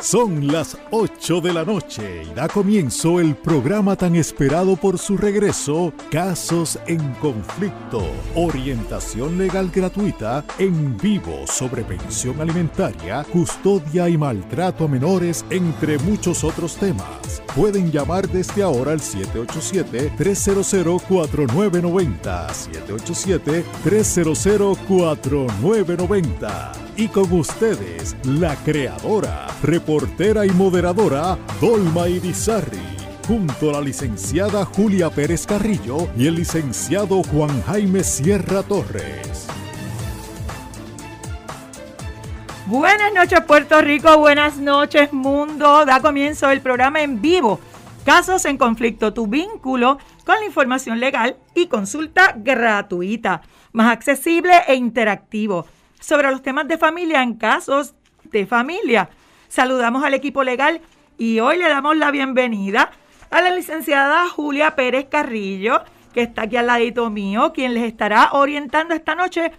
Son las 8 de la noche y da comienzo el programa tan esperado por su regreso, Casos en Conflicto, orientación legal gratuita en vivo sobre pensión alimentaria, custodia y maltrato a menores, entre muchos otros temas. Pueden llamar desde ahora al 787-300-4990, 787-300-4990. Y con ustedes, la creadora, reportera y moderadora Dolma Irizarri, junto a la licenciada Julia Pérez Carrillo y el licenciado Juan Jaime Sierra Torres. Buenas noches Puerto Rico, buenas noches mundo. Da comienzo el programa en vivo. Casos en conflicto, tu vínculo con la información legal y consulta gratuita, más accesible e interactivo sobre los temas de familia en casos de familia. Saludamos al equipo legal y hoy le damos la bienvenida a la licenciada Julia Pérez Carrillo, que está aquí al ladito mío, quien les estará orientando esta noche.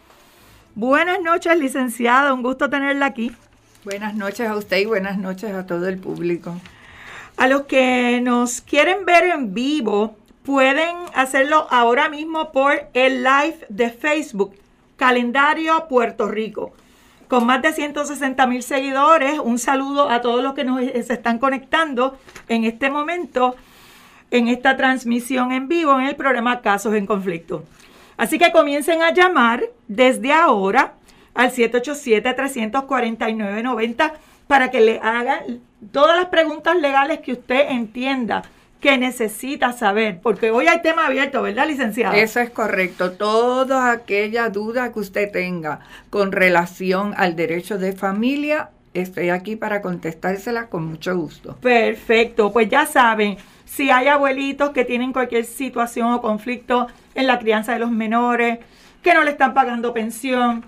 Buenas noches, licenciada, un gusto tenerla aquí. Buenas noches a usted y buenas noches a todo el público. A los que nos quieren ver en vivo, pueden hacerlo ahora mismo por el live de Facebook Calendario Puerto Rico. Con más de 160 mil seguidores, un saludo a todos los que nos se están conectando en este momento, en esta transmisión en vivo en el programa Casos en Conflicto. Así que comiencen a llamar desde ahora al 787-349-90 para que le hagan todas las preguntas legales que usted entienda que necesita saber, porque hoy hay tema abierto, ¿verdad, licenciada? Eso es correcto. Toda aquella duda que usted tenga con relación al derecho de familia, estoy aquí para contestársela con mucho gusto. Perfecto, pues ya saben, si hay abuelitos que tienen cualquier situación o conflicto en la crianza de los menores, que no le están pagando pensión,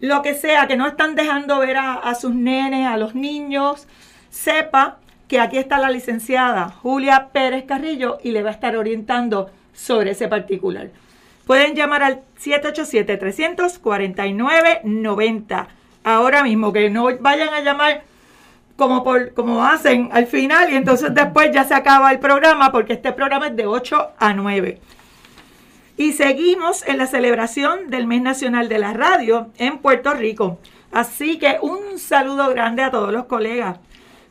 lo que sea, que no están dejando ver a, a sus nenes, a los niños, sepa que aquí está la licenciada Julia Pérez Carrillo y le va a estar orientando sobre ese particular. Pueden llamar al 787-349-90. Ahora mismo, que no vayan a llamar como, por, como hacen al final y entonces después ya se acaba el programa porque este programa es de 8 a 9. Y seguimos en la celebración del Mes Nacional de la Radio en Puerto Rico. Así que un saludo grande a todos los colegas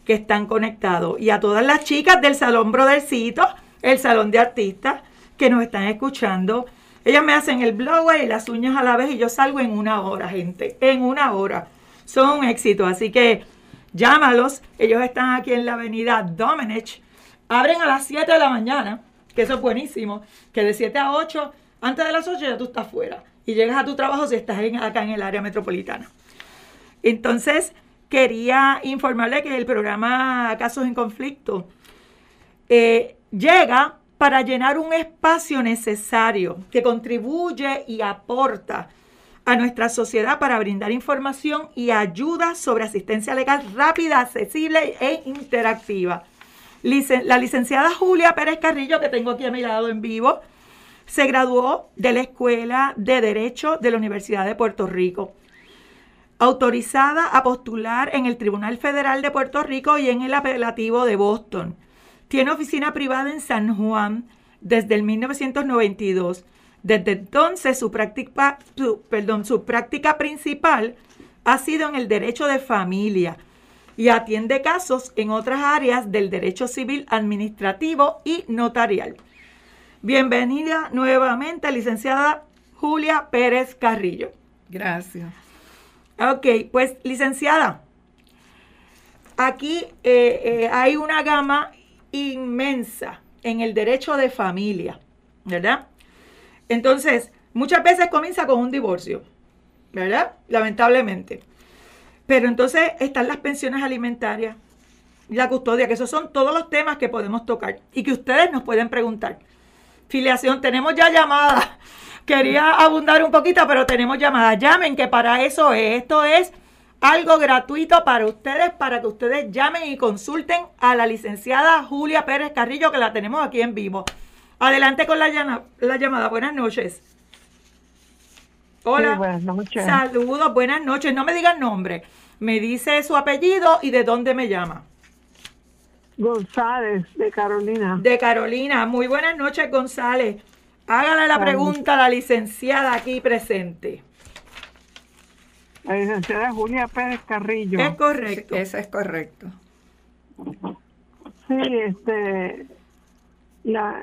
que están conectados y a todas las chicas del Salón Brodercito, el Salón de Artistas, que nos están escuchando. Ellas me hacen el blower y las uñas a la vez y yo salgo en una hora, gente, en una hora. Son un éxito, así que llámalos. Ellos están aquí en la avenida Domenech. Abren a las 7 de la mañana, que eso es buenísimo, que de 7 a 8, antes de las 8 ya tú estás fuera y llegas a tu trabajo si estás acá en el área metropolitana. Entonces, quería informarle que el programa Casos en Conflicto eh, llega para llenar un espacio necesario que contribuye y aporta a nuestra sociedad para brindar información y ayuda sobre asistencia legal rápida, accesible e interactiva. La licenciada Julia Pérez Carrillo, que tengo aquí a mi lado en vivo, se graduó de la Escuela de Derecho de la Universidad de Puerto Rico autorizada a postular en el Tribunal Federal de Puerto Rico y en el apelativo de Boston. Tiene oficina privada en San Juan desde el 1992. Desde entonces su práctica, perdón, su práctica principal ha sido en el derecho de familia y atiende casos en otras áreas del derecho civil administrativo y notarial. Bienvenida nuevamente, licenciada Julia Pérez Carrillo. Gracias. Ok, pues licenciada, aquí eh, eh, hay una gama inmensa en el derecho de familia, ¿verdad? Entonces, muchas veces comienza con un divorcio, ¿verdad? Lamentablemente. Pero entonces están las pensiones alimentarias, la custodia, que esos son todos los temas que podemos tocar y que ustedes nos pueden preguntar. Filiación, tenemos ya llamadas quería abundar un poquito, pero tenemos llamadas. Llamen, que para eso es. Esto es algo gratuito para ustedes, para que ustedes llamen y consulten a la licenciada Julia Pérez Carrillo, que la tenemos aquí en vivo. Adelante con la, llamada. Buenas noches. Hola. buenas noches. Saludos, buenas noches. No me digan nombre. me dice su apellido y de dónde me llama. González, de Carolina. De Carolina. Muy buenas noches, González. Hágale la pregunta a la licenciada aquí presente. La licenciada Julia Pérez Carrillo. Es correcto. Eso es correcto. Sí, este, la,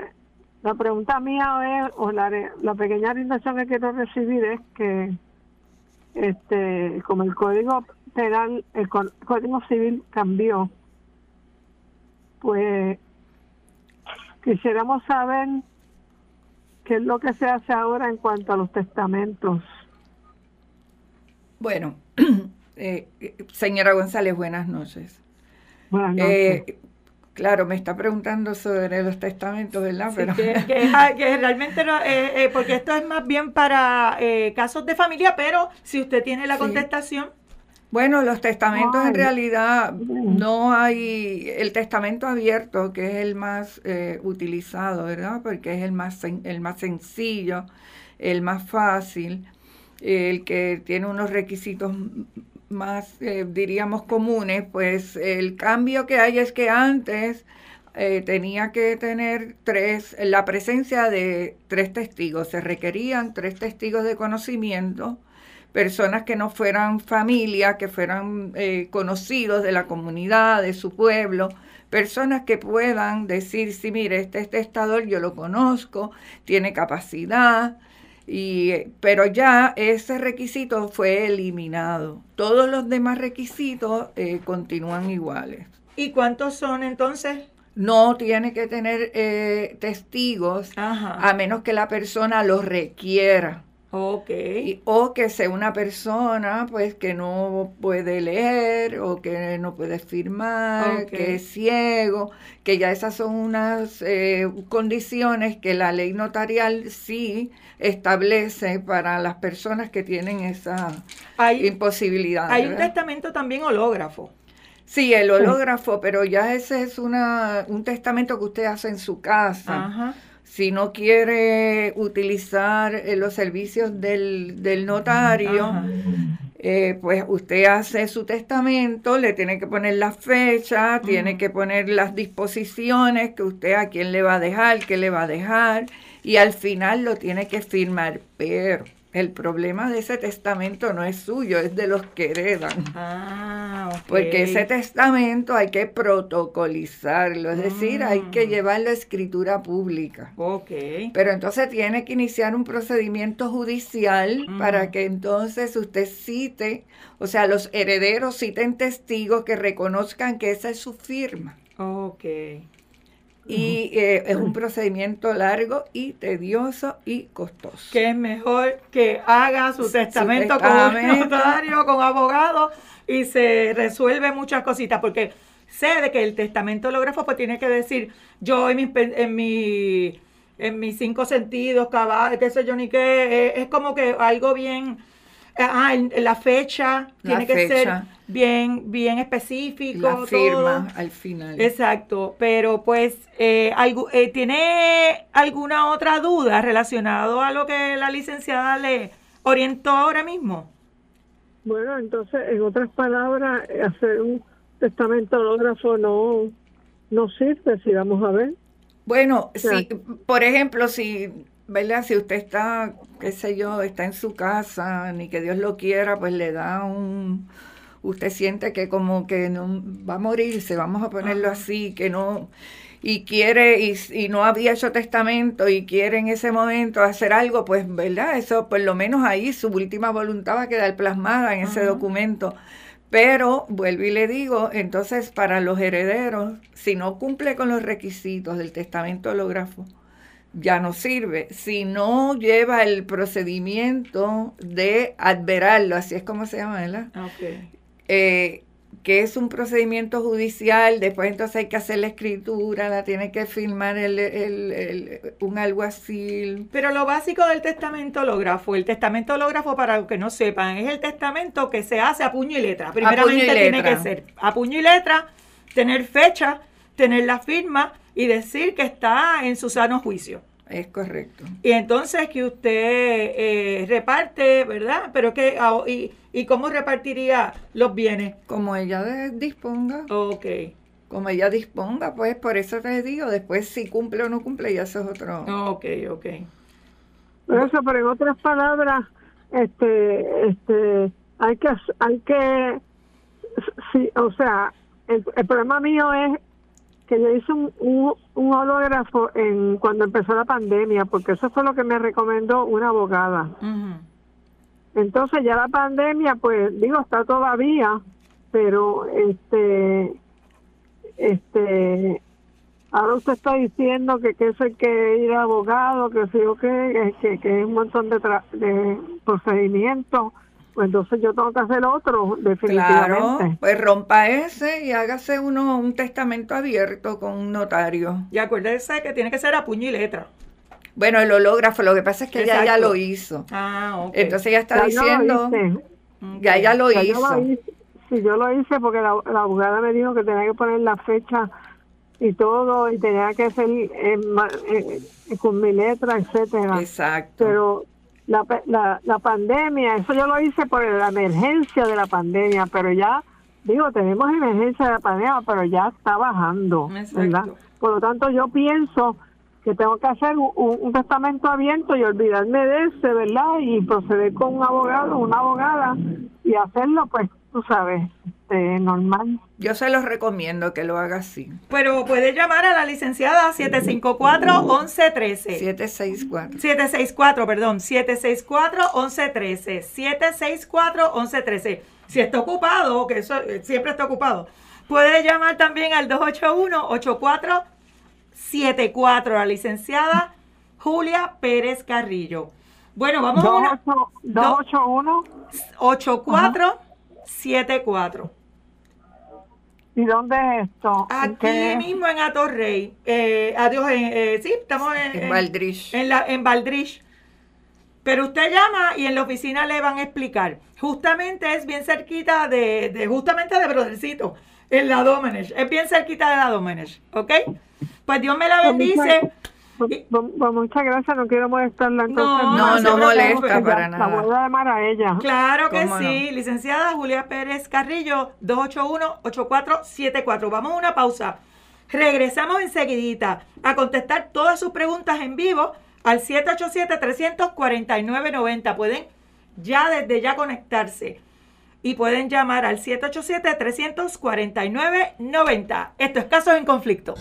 la pregunta mía es, o la, la pequeña orientación que quiero recibir es que, este, como el código penal, el código civil cambió, pues quisiéramos saber qué es lo que se hace ahora en cuanto a los testamentos. Bueno, eh, señora González, buenas noches. Buenas noches. Eh, claro, me está preguntando sobre los testamentos, ¿verdad? Pero... que, realmente no, eh, porque esto es más bien para casos de familia, pero si usted tiene la contestación. Bueno, los testamentos en realidad no hay, el testamento abierto, que es el más eh, utilizado, ¿verdad? Porque es el más, el más sencillo, el más fácil, el que tiene unos requisitos más, eh, diríamos, comunes, pues el cambio que hay es que antes eh, tenía que tener tres, la presencia de tres testigos, se requerían tres testigos de conocimiento personas que no fueran familia, que fueran eh, conocidos de la comunidad, de su pueblo, personas que puedan decir, sí, mire, este testador yo lo conozco, tiene capacidad, y, pero ya ese requisito fue eliminado. Todos los demás requisitos eh, continúan iguales. ¿Y cuántos son entonces? No tiene que tener eh, testigos a menos que la persona los requiera. Ok. o que sea una persona pues que no puede leer o que no puede firmar, que es ciego, que ya esas son unas eh, condiciones que la ley notarial sí establece para las personas que tienen esa imposibilidad. Hay un testamento también hológrafo. Sí, el hológrafo, pero ya ese es una, un testamento que usted hace en su casa. Ajá si no quiere utilizar eh, los servicios del, del notario, eh, pues usted hace su testamento, le tiene que poner la fecha, tiene que poner las disposiciones que usted a quién le va a dejar, qué le va a dejar, y al final lo tiene que firmar. Pero el problema de ese testamento no es suyo, es de los que heredan. Ah, Porque ese testamento hay que protocolizarlo, es decir, hay que mm. llevarlo a escritura pública. Ok. Pero entonces tiene que iniciar un procedimiento judicial mm. para que entonces usted cite, o sea, los herederos citen testigos que reconozcan que esa es su firma. Ok y eh, es un procedimiento largo y tedioso y costoso. Que es mejor que haga su, testamento, con un notario, con abogado y se resuelve muchas cositas. Porque sé de que el testamento hológrafo pues tiene que decir yo en mi, en mi en mis cinco sentidos, cabal, qué sé yo ni qué, es como que algo bien Ah, la fecha tiene que ser bien, bien específico. La firma al final. Exacto, pero pues, eh, eh, ¿tiene alguna otra duda relacionado a lo que la licenciada le orientó ahora mismo? Bueno, entonces, en otras palabras, hacer un testamento hológrafo no, no sirve, si vamos a ver. Bueno, si, por ejemplo, si ¿verdad? Si usted está, qué sé yo, está en su casa, ni que Dios lo quiera, pues le da un, usted siente que como que no va a morirse, vamos a ponerlo así, que no, y quiere, y, y, no había hecho testamento y quiere en ese momento hacer algo, pues, ¿verdad? Eso, por lo menos ahí su última voluntad va a quedar plasmada en ese documento. Pero, vuelvo y le digo, entonces para los herederos, si no cumple con los requisitos del testamento hológrafo, ya no sirve. Si no lleva el procedimiento de adverarlo, así es como se llama, ¿verdad? Okay. Eh, que es un procedimiento judicial, después entonces hay que hacer la escritura, la tiene que firmar el, el, un alguacil. Pero lo básico del testamento hológrafo, el testamento hológrafo, para los que no sepan, es el testamento que se hace a puño y letra. Primeramente tiene que ser a puño y letra, tener fecha, tener la firma y decir que está en su sano juicio. Es correcto. Y entonces que usted eh, reparte, ¿verdad? Pero que, ah, y, ¿y cómo repartiría los bienes? Como ella disponga, Ok, como ella disponga, pues por eso te digo, después si cumple o no cumple, ya eso es otro. ok, ok. Por eso, pero en otras palabras, este, este, hay que, hay que, sí, o sea, el, el problema mío es que yo hice un, un, un hológrafo en cuando empezó la pandemia, porque eso fue lo que me recomendó una abogada. Entonces ya la pandemia, pues digo, está todavía, pero este, este, ahora usted está diciendo que, que eso hay que ir a abogado, que sí o que, que, que es un montón de, tra- de procedimientos, pues entonces yo tengo que hacer otro, definitivamente. Claro, pues rompa ese y hágase uno un testamento abierto con un notario. Y acuérdese que tiene que ser a puño y letra. Bueno, el hológrafo, lo que pasa es que ella ya Exacto. lo hizo. Ah, ok. Entonces ella está Ya yo lo diciendo, hice. ya ella lo Ya hizo. lo hice. Sí, yo lo hice porque la, la abogada me dijo que tenía que poner la fecha y todo, y tenía que ser eh, eh, con mi letra, etcétera. Exacto. Pero la, la, la pandemia, eso yo lo hice por la emergencia de la pandemia, pero ya, digo, tenemos emergencia de la pandemia, pero ya está bajando, Exacto. ¿verdad? Por lo tanto, yo pienso que tengo que hacer un- un testamento abierto y olvidarme de ese, ¿verdad? Y proceder con un abogado, una abogada, y hacerlo, pues, tú sabes, este, normal. Yo se los recomiendo que lo haga así. Pero puede llamar a la licenciada 754-1113. 764. 764, perdón, 764-1113. 764-1113. Si está ocupado, que eso eh, siempre está ocupado, puede llamar también al 281-8474, la licenciada Julia Pérez Carrillo. Bueno, vamos a una 281, 8474. ¿y dónde es esto? ¿En Aquí mismo en Atorrey. Eh, adiós, en, eh, sí, estamos en, En Valdrich. En, la, en Valdrich. Pero usted llama y en la oficina le van a explicar. Justamente es bien cerquita de, de justamente de Brodercito, en la Domenech. Es bien cerquita de la Domenech, ¿ok? Pues Dios me la bendice. Pues, pues, pues, muchas gracias, no quiero molestarla. Entonces, No, no se molesta para La nada. voy a llamar a ella. Claro que ¿Cómo no? sí, licenciada Julia Pérez Carrillo, 281-8474. Vamos a una pausa. Regresamos enseguidita a contestar todas sus preguntas en vivo al 787-349-90. Pueden ya desde ya conectarse y pueden llamar al 787-349-90. Esto es Casos en Conflicto.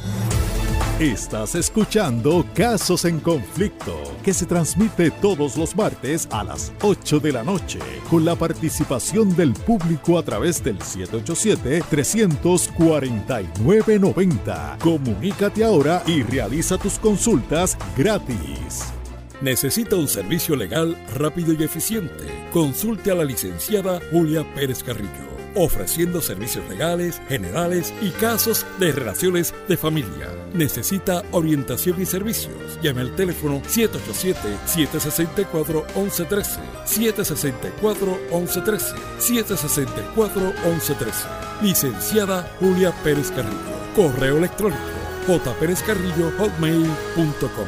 Estás escuchando Casos en Conflicto, que se transmite todos los martes a las 8 de la noche, con la participación del público a través del 787-349-90. Comunícate ahora y realiza tus consultas gratis. Necesita un servicio legal rápido y eficiente. Consulte a la licenciada Julia Pérez Carrillo, ofreciendo servicios legales, generales y casos de relaciones de familia. Necesita orientación y servicios. Llame al teléfono 787-764-1113, 764-1113, 764-1113. Licenciada Julia Pérez Carrillo. Correo electrónico jpérezcarrillo.hotmail.com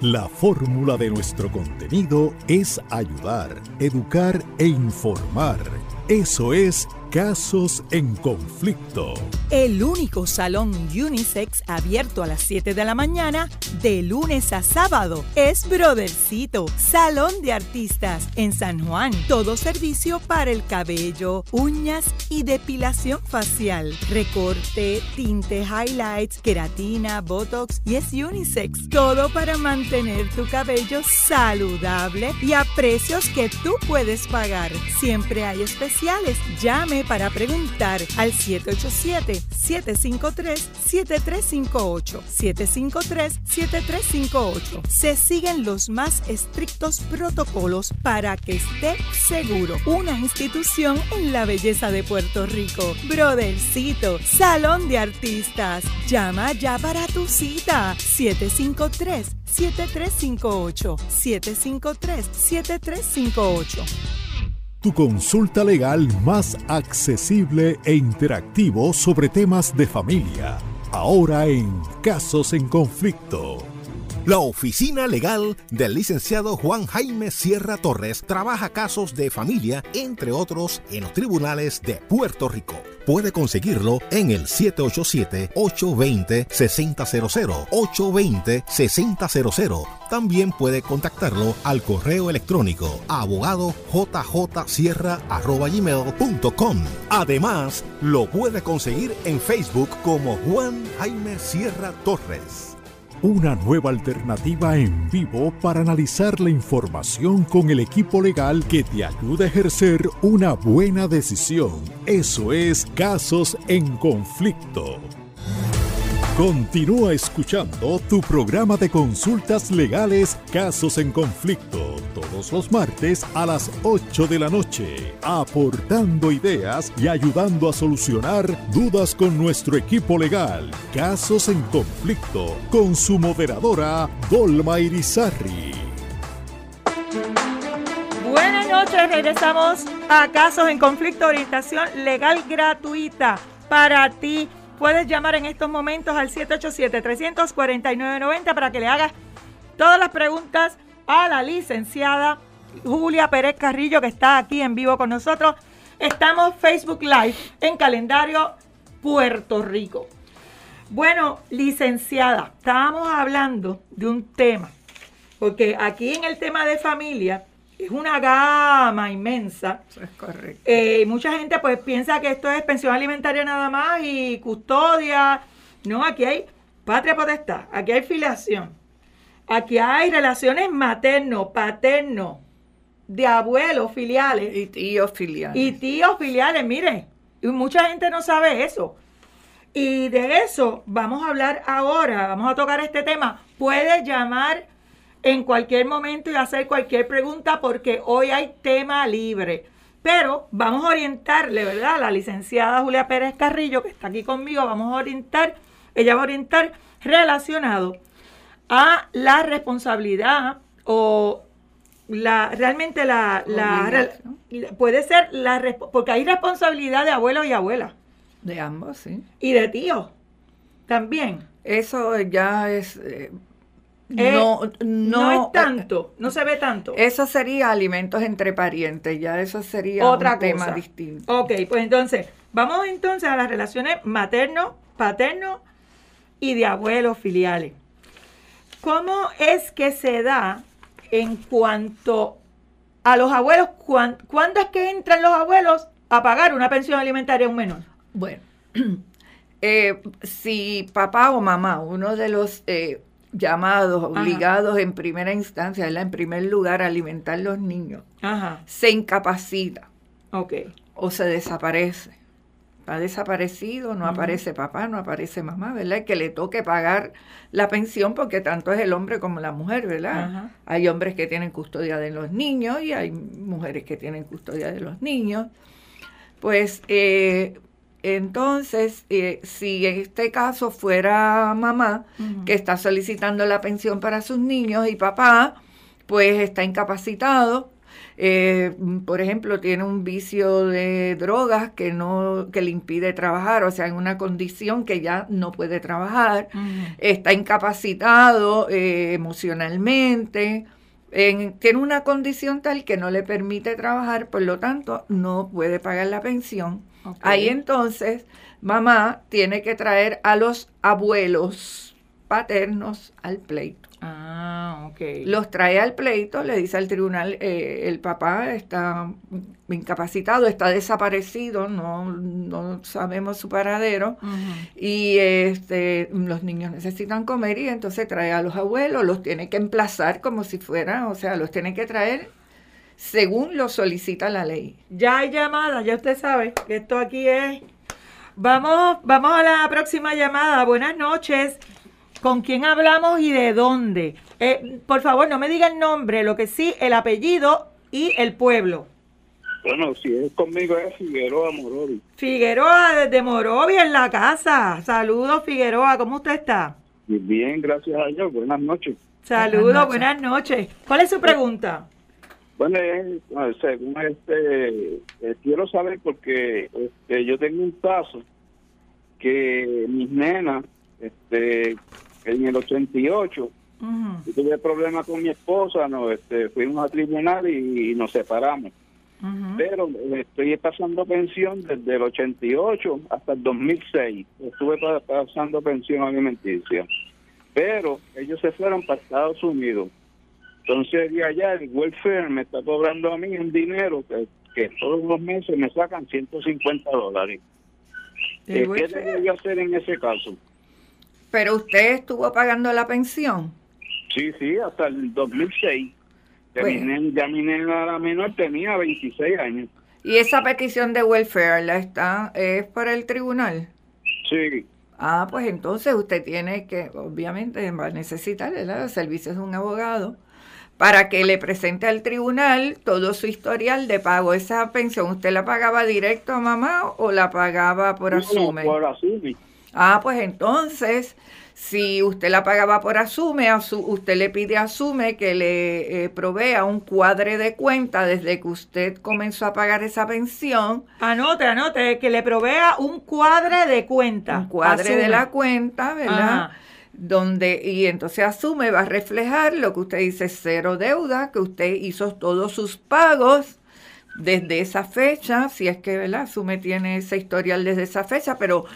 La fórmula de nuestro contenido es ayudar, educar e informar. Eso es Casos en Conflicto. El único salón unisex abierto a las 7 de la mañana de lunes a sábado es Brothercito, Salón de Artistas en San Juan. Todo servicio para el cabello, uñas y depilación facial, recorte, tinte, highlights, queratina, botox y es unisex. Todo para mantener tu cabello saludable y a precios que tú puedes pagar. Siempre hay especiales. Llame para preguntar al 787-753-7358. 753-7358. Se siguen los más estrictos protocolos para que esté seguro. Una institución en la belleza de Puerto Rico. Brothercito, Salón de Artistas. Llama ya para tu cita. 753 7358 753 7358 Tu consulta legal más accesible e interactivo sobre temas de familia. Ahora en Casos en Conflicto. La oficina legal del licenciado Juan Jaime Sierra Torres trabaja casos de familia, entre otros, en los tribunales de Puerto Rico. Puede conseguirlo en el 787-820-6000, 820-6000. También puede contactarlo al correo electrónico abogado jjsierra.com. Además, lo puede conseguir en Facebook como Juan Jaime Sierra Torres una nueva alternativa en vivo para analizar la información con el equipo legal que te ayuda a ejercer una buena decisión. Eso es Casos en Conflicto. Continúa escuchando tu programa de consultas legales Casos en Conflicto todos los martes a las 8 de la noche, aportando ideas y ayudando a solucionar dudas con nuestro equipo legal. Casos en conflicto con su moderadora Dolma Irizarri. Buenas noches, regresamos a Casos en Conflicto, orientación legal gratuita para ti. Puedes llamar en estos momentos al 787-349-90 para que le hagas todas las preguntas a la licenciada Julia Pérez Carrillo, que está aquí en vivo con nosotros. Estamos Facebook Live en calendario Puerto Rico. Bueno, licenciada, estábamos hablando de un tema, porque aquí en el tema de familia es una gama inmensa. Eso es correcto. Eh, mucha gente pues piensa que esto es pensión alimentaria nada más y custodia. No, aquí hay patria potestad, aquí hay filiación, Aquí hay relaciones materno, paterno, de abuelos filiales. Y tíos filiales. Y tíos filiales, miren. Y mucha gente no sabe eso. Y de eso vamos a hablar ahora. Vamos a tocar este tema. Puede llamar en cualquier momento y hacer cualquier pregunta porque hoy hay tema libre. Pero vamos a orientarle, ¿verdad? La licenciada Julia Pérez Carrillo, que está aquí conmigo, vamos a orientar, ella va a orientar relacionado a la responsabilidad o la realmente la, puede ser la porque hay responsabilidad de abuelos y abuelas de ambos sí y de tíos también eso ya es eh, eh, no, no, es tanto, no se ve tanto. Eso sería alimentos entre parientes, ya eso sería Otra un tema distinto. Ok, pues entonces, vamos entonces a las relaciones materno, paterno y de abuelos filiales. ¿Cómo es que se da en cuanto a los abuelos? ¿Cuándo es que entran los abuelos a pagar una pensión alimentaria a un menor? Bueno, eh, si papá o mamá, uno de los eh, llamados, obligados en primera instancia, en primer lugar a alimentar los niños, se incapacita. O se desaparece. Ha desaparecido, no aparece papá, no aparece mamá, ¿verdad? Que le toque pagar la pensión porque tanto es el hombre como la mujer, ¿verdad? Hay hombres que tienen custodia de los niños y hay mujeres que tienen custodia de los niños. Pues eh, entonces, eh, si en este caso fuera mamá que está solicitando la pensión para sus niños y papá, pues está incapacitado, eh, por ejemplo, tiene un vicio de drogas que no que le impide trabajar, o sea, en una condición que ya no puede trabajar, está incapacitado eh, emocionalmente, tiene una condición tal que no le permite trabajar, por lo tanto, no puede pagar la pensión. Ahí entonces, mamá tiene que traer a los abuelos paternos al pleito. Ah, ok. Los trae al pleito, le dice al tribunal, eh, el papá está incapacitado, está desaparecido, no, no sabemos su paradero, y este, los niños necesitan comer y entonces trae a los abuelos, los tiene que emplazar como si fuera, o sea, los tiene que traer según lo solicita la ley. Ya hay llamada, ya usted sabe que esto aquí es... Vamos, vamos a la próxima llamada. Buenas noches con quién hablamos y de dónde. Eh, por favor, no me diga el nombre, lo que sí, el apellido y el pueblo. Bueno, si es conmigo es Figueroa Morovi. Figueroa desde Morovi en la casa. Saludos, Figueroa, ¿cómo usted está? Bien, gracias a Dios. Buenas noches. Saludos, buenas noches. ¿Cuál es su pregunta? Bueno, según este, eh, quiero saber porque este, yo tengo un caso que mis nenas este, en el 88 Y tuve problemas con mi esposa, no, este, fuimos a tribunal y, nos separamos. Pero estoy pasando pensión desde el 88 hasta el 2006. Estuve pasando pensión alimenticia. Pero ellos se fueron para Estados Unidos. Entonces, de allá el welfare me está cobrando a mí un dinero que, que todos los meses me sacan 150 dólares. ¿Qué debería hacer en ese caso? Pero usted estuvo pagando la pensión. Sí, sí, hasta el 2006. Ya, mi, nena, la menor tenía 26 años. ¿Y esa petición de welfare la está es para el tribunal? Sí. Ah, pues entonces usted tiene que, obviamente, va a necesitar los servicios de un abogado para que le presente al tribunal todo su historial de pago. ¿Esa pensión usted la pagaba directo a mamá o la pagaba por asume? por asume. Ah, pues entonces, si usted la pagaba por asume, usted le pide a asume que le eh, provea un cuadre de cuenta desde que usted comenzó a pagar esa pensión. Anote, anote, que le provea un cuadre de cuenta. Un cuadre de la cuenta, ¿verdad? Donde y entonces asume va a reflejar lo que usted dice cero deuda, que usted hizo todos sus pagos desde esa fecha, si es que ¿verdad? asume tiene ese historial desde esa fecha, pero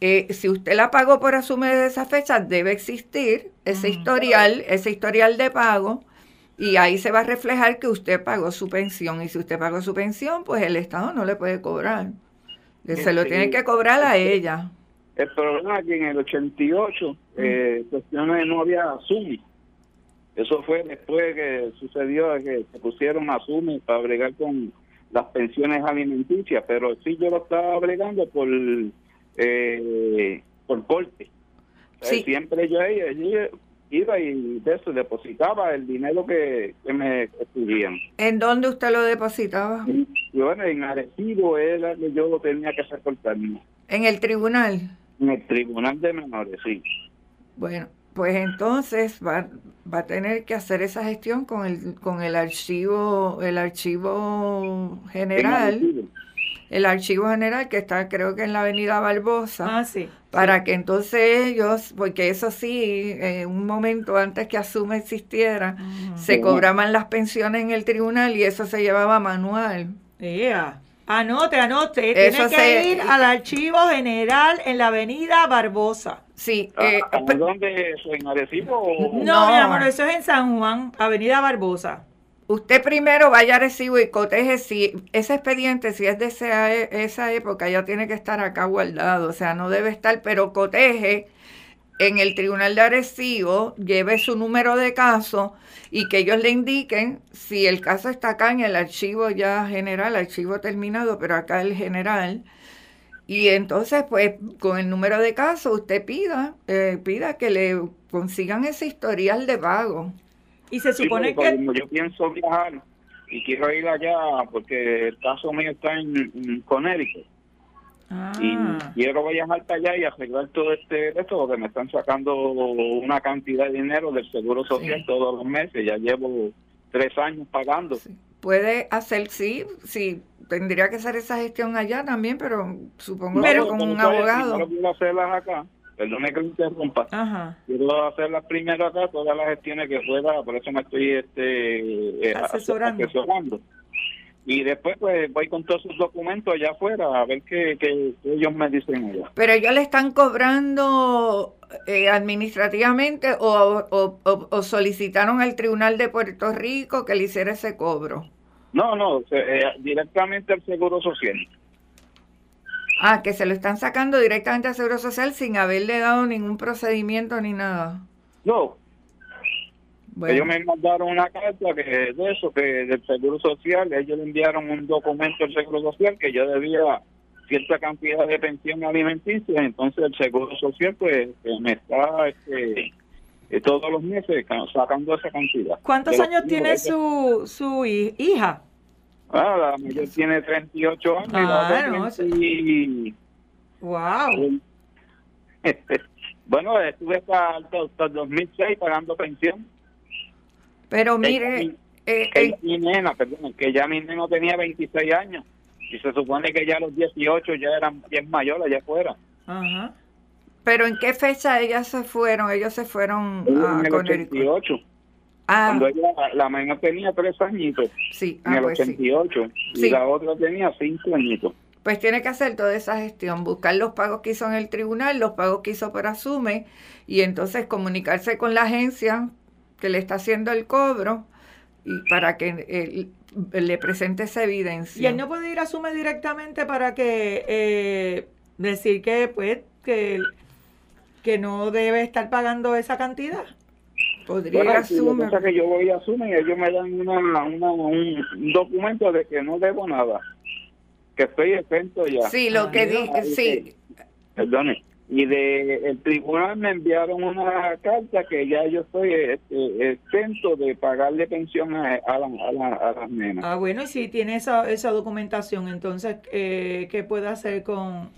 eh, si usted la pagó por asume desde esa fecha, debe existir ese historial, ese historial de pago, y ahí se va a reflejar que usted pagó su pensión. Y si usted pagó su pensión, pues el Estado no le puede cobrar. Se lo tiene que cobrar a ella. El problema es que en el 88 eh, cuestiones no había Asumi. Eso fue después que sucedió que se pusieron Asumi para bregar con las pensiones alimenticias, pero sí yo lo estaba bregando por eh, por corte. siempre yo iba y de eso depositaba el dinero que, me pedían. ¿En dónde usted lo depositaba? bueno, en Arecibo era que yo tenía que reportarme. ¿En el tribunal? En el tribunal de menores, sí. Bueno, pues entonces va, va a tener que hacer esa gestión con el, con el archivo, el archivo general. El archivo general que está creo que en la avenida Barbosa. Ah, sí. Para que entonces ellos, porque eso sí, en un momento antes que Asume existiera, se cobraban las pensiones en el tribunal y eso se llevaba manual. Yeah. Anote, anote. Tiene que ir al archivo general en la avenida Barbosa. Sí. Ah, eh, ¿Dónde es? ¿En Arecibo? No, mi amor, eso es en San Juan, avenida Barbosa. Usted primero vaya a Arecibo y coteje si ese expediente, si es de esa, esa época, ya tiene que estar acá guardado. O sea, no debe estar, pero coteje en el tribunal de Arecibo, lleve su número de caso y que ellos le indiquen si el caso está acá en el archivo ya general, archivo terminado, pero acá el general. Y entonces, pues, con el número de caso, usted pida, eh, pida que le consigan ese historial de pago. Y se supone que... Yo pienso viajar y quiero ir allá porque el caso mío está en, en Connecticut. Y ah. quiero viajar para allá y arreglar todo este esto porque me están sacando una cantidad de dinero del seguro social todos los meses. Ya llevo tres años pagando. Puede hacer, sí, sí, tendría que hacer esa gestión allá también, pero supongo que con un abogado. No quiero hacerlas acá. Perdone que me interrumpa. Ajá. Quiero hacerlas primero acá, todas las gestiones que pueda, por eso me estoy este, eh, asesorando. asesorando y después pues voy con todos sus documentos allá afuera a ver qué, ellos me dicen allá. Pero ellos le están cobrando eh, administrativamente o, o, solicitaron al Tribunal de Puerto Rico que le hiciera ese cobro. No, no, eh, directamente al Seguro Social. Ah, que se lo están sacando directamente al Seguro Social sin haberle dado ningún procedimiento ni nada. No, ellos me mandaron una carta que de eso, que del Seguro Social, ellos le enviaron un documento al Seguro Social que yo debía cierta cantidad de pensión alimenticia, entonces el Seguro Social pues me está este, eh, todos los meses sacando esa cantidad. ¿Cuántos años tiene su, su hija? Ah, la mayor tiene 38 años. Ah, y Wow. bueno, estuve hasta, hasta el 2006 pagando pensión. Pero mire... Eh, eh, mi nena, perdón, que ya mi nena tenía 26 años y se supone que ya a los 18 ya eran bien mayores allá afuera. Ajá. Pero ¿en qué fecha ellas se fueron? Ellos se fueron a en el 88. Ah. Cuando ella, la menor tenía tres añitos. Sí, en el 88. Pues y la otra tenía cinco añitos. Pues tiene que hacer toda esa gestión, buscar los pagos que hizo en el tribunal, los pagos que hizo por Asume, y entonces comunicarse con la agencia que le está haciendo el cobro y para que eh, le presente esa evidencia. Y él no puede ir a Asume directamente para que eh, decir que pues que, que no debe estar pagando esa cantidad. Podría ir a Sume. que yo voy a Asume y ellos me dan una, un documento de que no debo nada que estoy exento ya. Sí, lo que dije, sí. Perdone. Y de el tribunal me enviaron una carta que ya yo estoy este, exento de pagarle pensión a, a, a, las nenas. Ah, bueno, y si tiene esa, esa documentación, entonces, eh, ¿qué puede hacer con,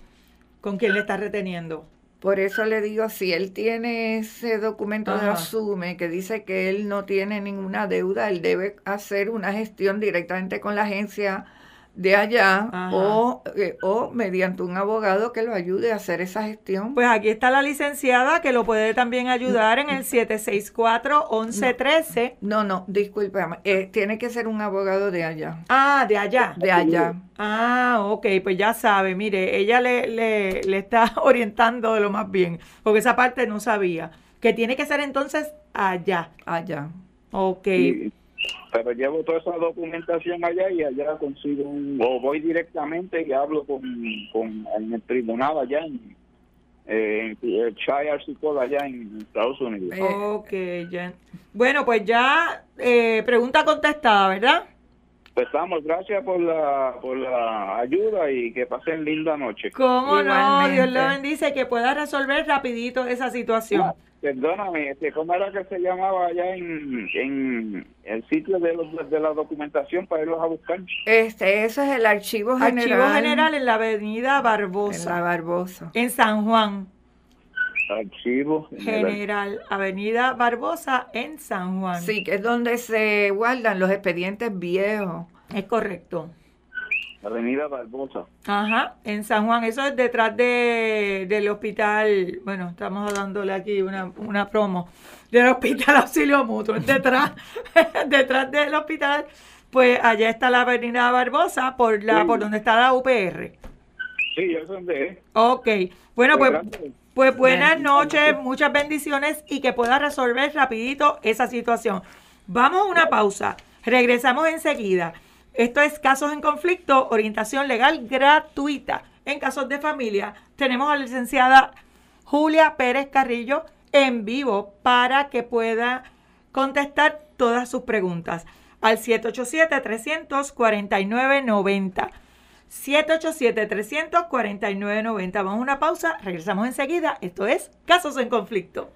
con quien le está reteniendo? Por eso le digo, si él tiene ese documento de asume que dice que él no tiene ninguna deuda, él debe hacer una gestión directamente con la agencia de allá o, eh, o mediante un abogado que lo ayude a hacer esa gestión. Pues aquí está la licenciada que lo puede también ayudar en el 764-1113. No, no, disculpe, eh, tiene que ser un abogado de allá. Ah, de allá. De allá. Ah, ok, pues ya sabe, mire, ella le, le, le está orientando de lo más bien, porque esa parte no sabía. Que tiene que ser entonces allá. Allá. Ok. Pero llevo toda esa documentación allá y allá consigo un, o voy directamente y hablo con, con en el tribunal allá en, eh, el allá en Estados Unidos. Ok, ya. Bueno, pues ya eh, pregunta contestada, ¿verdad? Pues estamos, gracias por la, por la ayuda y que pasen linda noche. ¿Cómo no? Dios le bendice que pueda resolver rapidito esa situación. Ah, perdóname, este, ¿cómo era que se llamaba allá en, en el sitio de, los, de la documentación para irlos a buscar? Este, eso es el Archivo General. Archivo General en la Avenida Barbosa. En la Barbosa. En San Juan. Archivo General. Avenida Barbosa en San Juan. Sí, que es donde se guardan los expedientes viejos. Es correcto. Avenida Barbosa. Ajá, en San Juan. Eso es detrás de, del hospital. Bueno, estamos dándole aquí una, una promo. Del hospital Auxilio Mutuo. Detrás, detrás del hospital, pues allá está la Avenida Barbosa, por la por donde está la UPR. Sí, yo sé dónde es. Ok. Bueno, pues, pues buenas noches, muchas bendiciones y que pueda resolver rapidito esa situación. Vamos a una pausa. Regresamos enseguida. Esto es Casos en Conflicto, orientación legal gratuita. En casos de familia, tenemos a la licenciada Julia Pérez Carrillo en vivo para que pueda contestar todas sus preguntas al 787-349-90. 787-349-90. Vamos a una pausa, regresamos enseguida. Esto es Casos en Conflicto.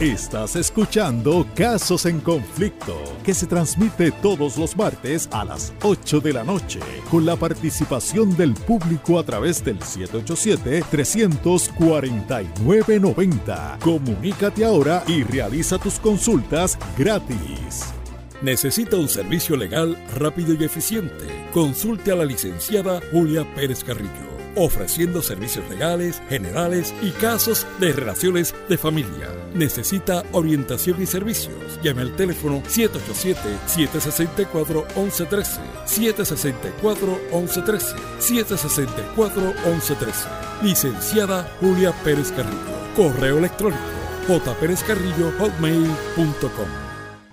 Estás escuchando Casos en Conflicto, que se transmite todos los martes a las 8 de la noche, con la participación del público a través del 787-349-90. Comunícate ahora y realiza tus consultas gratis. Necesita un servicio legal rápido y eficiente. Consulte a la licenciada Julia Pérez Carrillo ofreciendo servicios legales, generales y casos de relaciones de familia. Necesita orientación y servicios. Llame al teléfono 787-764-1113, 764-1113, 764-1113. Licenciada Julia Pérez Carrillo. Correo electrónico jpérezcarrillo.hotmail.com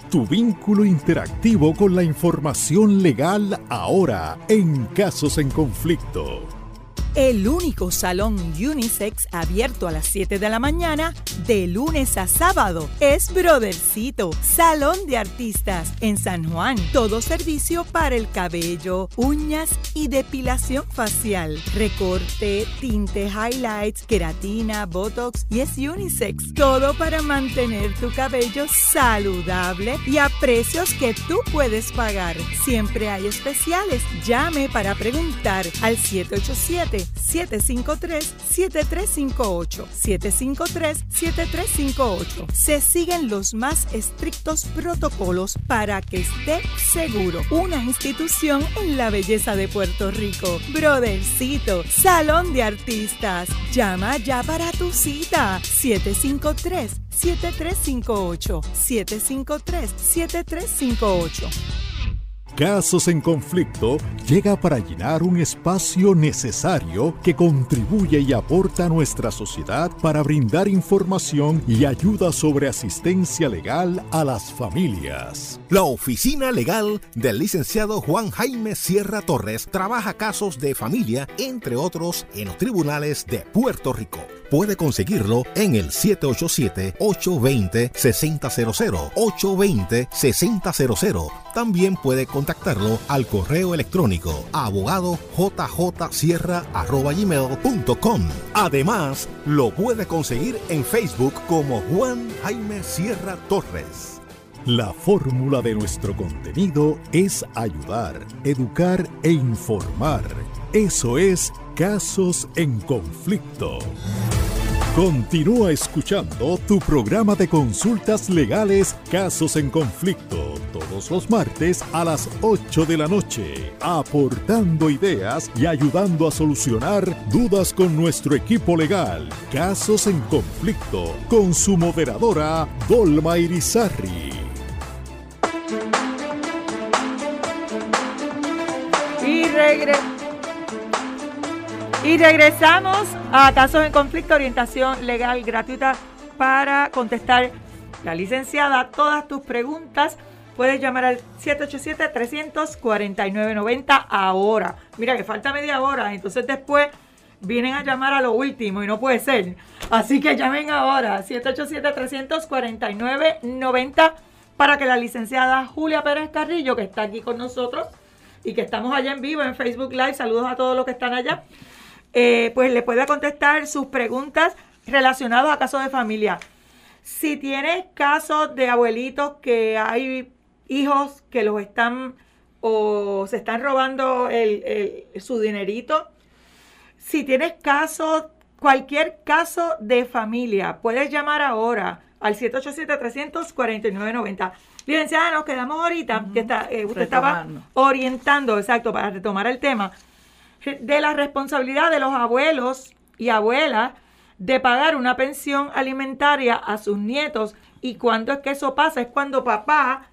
Tu vínculo interactivo con la información legal ahora en Casos en Conflicto. El único salón unisex abierto a las 7 de la mañana de lunes a sábado es Brothercito, Salón de Artistas en San Juan. Todo servicio para el cabello, uñas y depilación facial, recorte, tinte, highlights, queratina, botox y es unisex. Todo para mantener tu cabello saludable y a Precios que tú puedes pagar. Siempre hay especiales. Llame para preguntar al 787-753-7358. 753-7358. Se siguen los más estrictos protocolos para que esté seguro. Una institución en la belleza de Puerto Rico. Brothercito, Salón de Artistas. Llama ya para tu cita. 753 7358 753 7358 Casos en Conflicto llega para llenar un espacio necesario que contribuye y aporta a nuestra sociedad para brindar información y ayuda sobre asistencia legal a las familias. La oficina legal del licenciado Juan Jaime Sierra Torres trabaja casos de familia, entre otros, en los tribunales de Puerto Rico puede conseguirlo en el 787-820-6000. 820-6000. También puede contactarlo al correo electrónico abogado.jjsierra.com. Además, lo puede conseguir en Facebook como Juan Jaime Sierra Torres. La fórmula de nuestro contenido es ayudar, educar e informar. Eso es Casos en Conflicto. Continúa escuchando tu programa de consultas legales Casos en Conflicto todos los martes a las 8 de la noche, aportando ideas y ayudando a solucionar dudas con nuestro equipo legal. Casos en Conflicto con su moderadora Dolma Irizarri. Y regresamos. Y regresamos a Casos en Conflicto, orientación legal gratuita para contestar la licenciada todas tus preguntas. Puedes llamar al 787-349-90 ahora. Mira que falta media hora, entonces después vienen a llamar a lo último y no puede ser. Así que llamen ahora, 787-349-90 para que la licenciada Julia Pérez Carrillo, que está aquí con nosotros y que estamos allá en vivo en Facebook Live, saludos a todos los que están allá eh, pues le puede contestar sus preguntas relacionadas a casos de familia. Si tienes casos de abuelitos que hay hijos que los están o se están robando el, su dinerito, si tienes casos, cualquier caso de familia, puedes llamar ahora al 787-349-90. Licenciada, nos quedamos ahorita, que está, eh, usted estaba orientando, exacto, para retomar el tema de la responsabilidad de los abuelos y abuelas de pagar una pensión alimentaria a sus nietos. Y cuando es que eso pasa, es cuando papá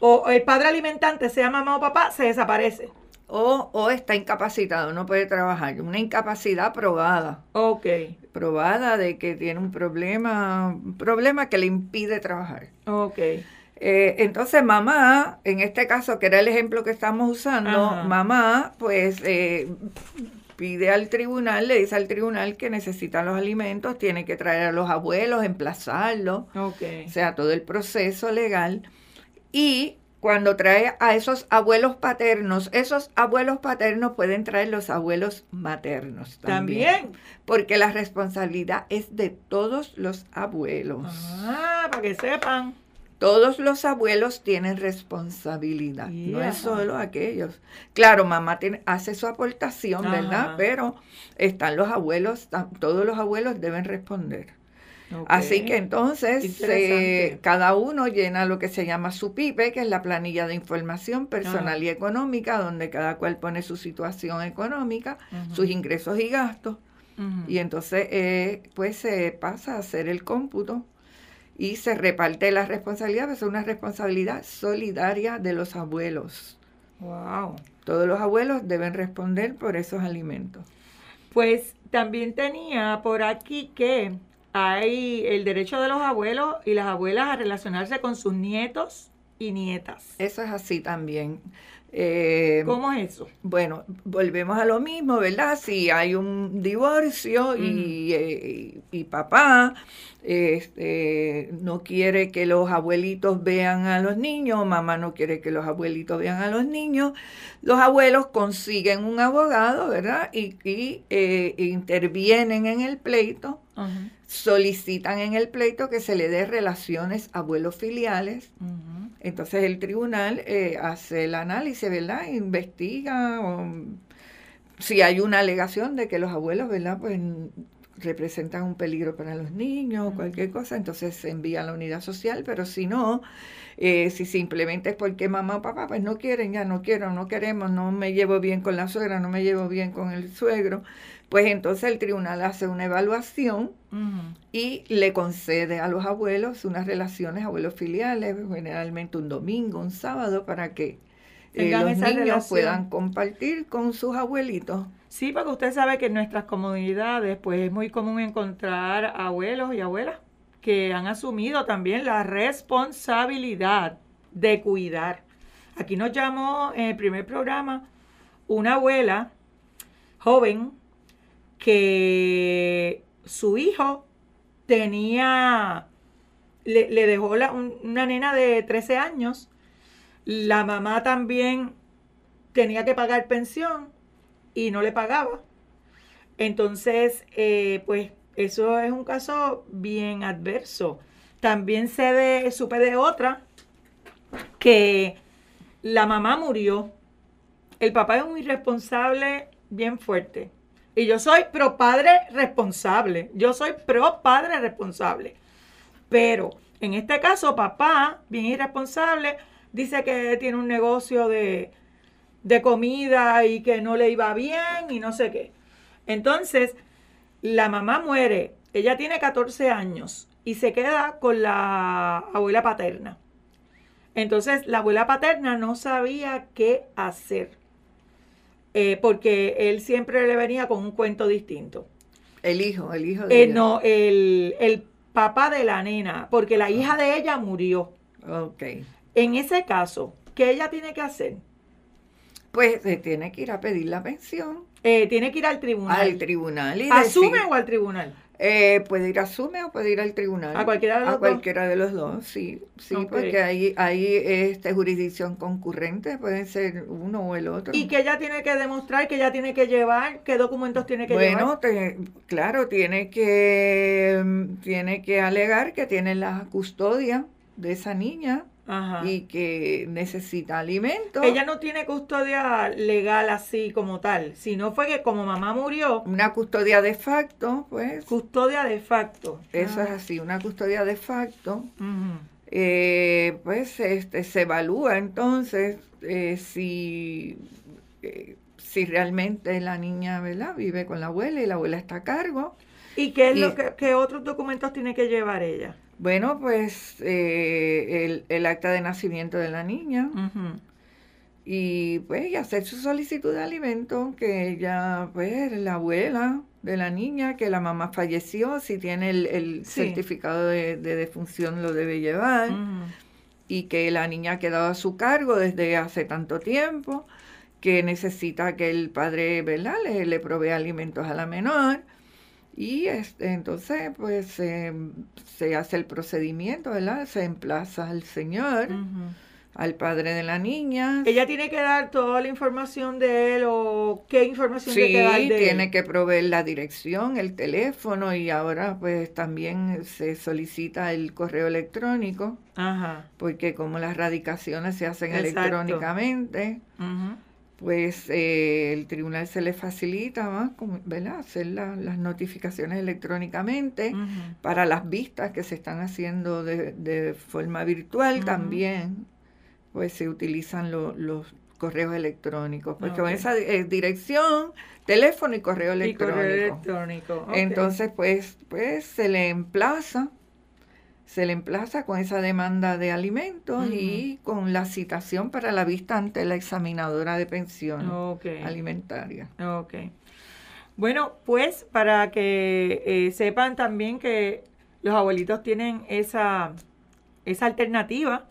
o el padre alimentante, sea mamá o papá, se desaparece. O, o está incapacitado, no puede trabajar. Una incapacidad probada. Ok. Probada de que tiene un problema, un problema que le impide trabajar. Ok. Eh, entonces mamá, en este caso que era el ejemplo que estamos usando, mamá pues eh, pide al tribunal, le dice al tribunal que necesitan los alimentos, tiene que traer a los abuelos, emplazarlos, o sea, todo el proceso legal. Y cuando trae a esos abuelos paternos, esos abuelos paternos pueden traer los abuelos maternos también. ¿También? Porque la responsabilidad es de todos los abuelos. Ah, para que sepan. Todos los abuelos tienen responsabilidad, no es solo aquellos. Claro, mamá tiene, hace su aportación, ¿verdad? Pero están los abuelos, todos los abuelos deben responder. Así que entonces eh, cada uno llena lo que se llama su PIPE, que es la planilla de información personal y económica, donde cada cual pone su situación económica, sus ingresos y gastos. Y entonces eh, pues se pasa a hacer el cómputo y se reparte la responsabilidad, es una responsabilidad solidaria de los abuelos. Wow. Todos los abuelos deben responder por esos alimentos. Pues también tenía por aquí que hay el derecho de los abuelos y las abuelas a relacionarse con sus nietos y nietas. Eso es así también. Eh, ¿Cómo es eso? Bueno, volvemos a lo mismo, ¿verdad? Si hay un divorcio y, eh, y, papá este, no quiere que los abuelitos vean a los niños, mamá no quiere que los abuelitos vean a los niños, los abuelos consiguen un abogado, ¿verdad? Y, y eh, intervienen en el pleito, solicitan en el pleito que se le dé relaciones abuelos filiales Entonces el tribunal eh, hace el análisis, ¿verdad? Investiga o, si hay una alegación de que los abuelos, ¿verdad? Pues representan un peligro para los niños o cualquier cosa, entonces se envía a la unidad social, pero si no, eh, si simplemente es porque mamá o papá pues no quieren, ya no quiero, no queremos, no me llevo bien con la suegra, no me llevo bien con el suegro, pues entonces el tribunal hace una evaluación y le concede a los abuelos unas relaciones abuelos filiales, generalmente un domingo, un sábado, para que eh, los niños puedan compartir con sus abuelitos. Sí, porque usted sabe que en nuestras comunidades pues es muy común encontrar abuelos y abuelas que han asumido también la responsabilidad de cuidar. Aquí nos llamó en el primer programa una abuela joven que su hijo tenía, le, dejó una nena de 13 años, la mamá también tenía que pagar pensión y no le pagaba. Entonces, eh, pues eso es un caso bien adverso. También se de, supe de otra que la mamá murió. El papá es un irresponsable bien fuerte. Y yo soy pro padre responsable. Yo soy pro padre responsable. Pero en este caso, papá, bien irresponsable, dice que tiene un negocio de, de comida y que no le iba bien y no sé qué. Entonces, la mamá muere, ella tiene 14 años y se queda con la abuela paterna. Entonces, la abuela paterna no sabía qué hacer, eh, porque él siempre le venía con un cuento distinto. El hijo, el hijo de eh, No, el, el papá de la nena, porque la hija de ella murió. Ok. En ese caso, ¿qué ella tiene que hacer? Pues se tiene que ir a pedir la pensión. Eh, tiene que ir al tribunal. Al tribunal. Y ¿Asume o al tribunal? Eh, puede ir a Asume o puede ir al tribunal. ¿A cualquiera de los a cualquiera de los dos, sí. Sí, porque hay, hay este, jurisdicción concurrente, puede ser uno o el otro. ¿Y que ella tiene que demostrar, que ella tiene que llevar? ¿Qué documentos tiene que llevar? Bueno, claro, tiene que, tiene que alegar que tiene la custodia de esa niña y que necesita alimento. Ella no tiene custodia legal así como tal, sino fue que como mamá murió. Una custodia de facto, pues. Custodia de facto. Eso es ah. así, una custodia de facto. Eh, pues este, se evalúa entonces eh, si, eh, si realmente la niña ¿verdad? vive con la abuela y la abuela está a cargo. ¿Y qué es lo que qué otros documentos tiene que llevar ella? Bueno, pues eh, el, acta de nacimiento de la niña. Y pues hacer su solicitud de alimento, que ella, pues la abuela de la niña, que la mamá falleció, si tiene el, certificado de, defunción lo debe llevar. Y que la niña ha quedado a su cargo desde hace tanto tiempo, que necesita que el padre, ¿verdad?, le, le provee alimentos a la menor y este, entonces, pues se hace el procedimiento, ¿verdad? Se emplaza al señor, al padre de la niña. Ella tiene que dar toda la información de él o qué información tiene que dar de tiene que proveer la dirección, el teléfono y ahora pues también se solicita el correo electrónico. Ajá. Porque como las radicaciones se hacen electrónicamente, pues eh, el tribunal se le facilita más, ¿verdad? hacer las notificaciones electrónicamente para las vistas que se están haciendo de, forma virtual también, pues se utilizan los correos electrónicos, porque con esa eh, dirección, teléfono y correo electrónico. correo electrónico. Entonces, pues, pues se le emplaza se le emplaza con esa demanda de alimentos y con la citación para la vista ante la examinadora de pensión alimentaria. Ok. Bueno, pues para que eh, sepan también que los abuelitos tienen esa, esa alternativa,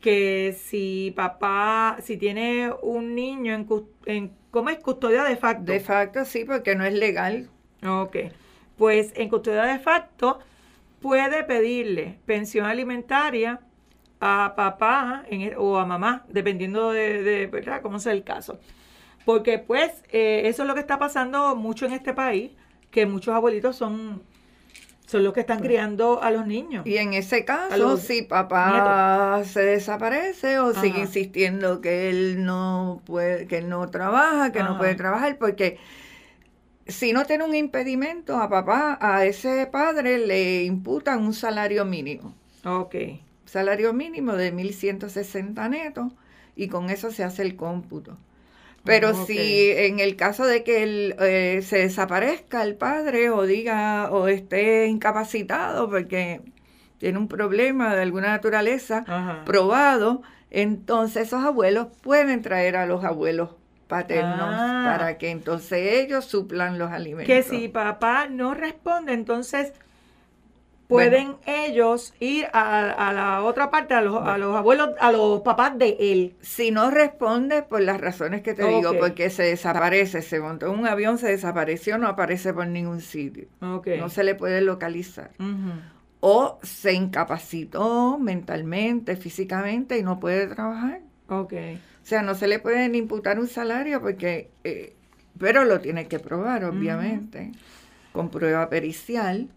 que si papá, si tiene un niño en, en ¿cómo es? Custodia de facto. De facto, sí, porque no es legal. Ok. Pues en custodia de facto puede pedirle pensión alimentaria a papá e, o a mamá, dependiendo de, ¿verdad? cómo sea el caso. Porque pues eh, eso es lo que está pasando mucho en este país, que muchos abuelitos son son los que están criando a los niños. Y en ese caso, si papá se desaparece o sigue insistiendo que él no puede, que no trabaja, que no puede trabajar, porque si no tiene un impedimento a papá, a ese padre le imputan un salario mínimo. Ok. Salario mínimo de 1.160 netos y con eso se hace el cómputo. Pero si en el caso de que él, eh, se desaparezca el padre o diga o esté incapacitado porque tiene un problema de alguna naturaleza probado, entonces esos abuelos pueden traer a los abuelos paternos ah. para que entonces ellos suplan los alimentos. Que si papá no responde, entonces pueden ellos ir a, la otra parte, a los, a los abuelos, a los papás de él. Si no responde, por las razones que te digo, porque se desaparece, se montó en un avión, se desapareció, no aparece por ningún sitio. No se le puede localizar. O se incapacitó mentalmente, físicamente y no puede trabajar. Okay. O sea, no se le pueden imputar un salario porque, eh, pero lo tiene que probar, obviamente, con prueba pericial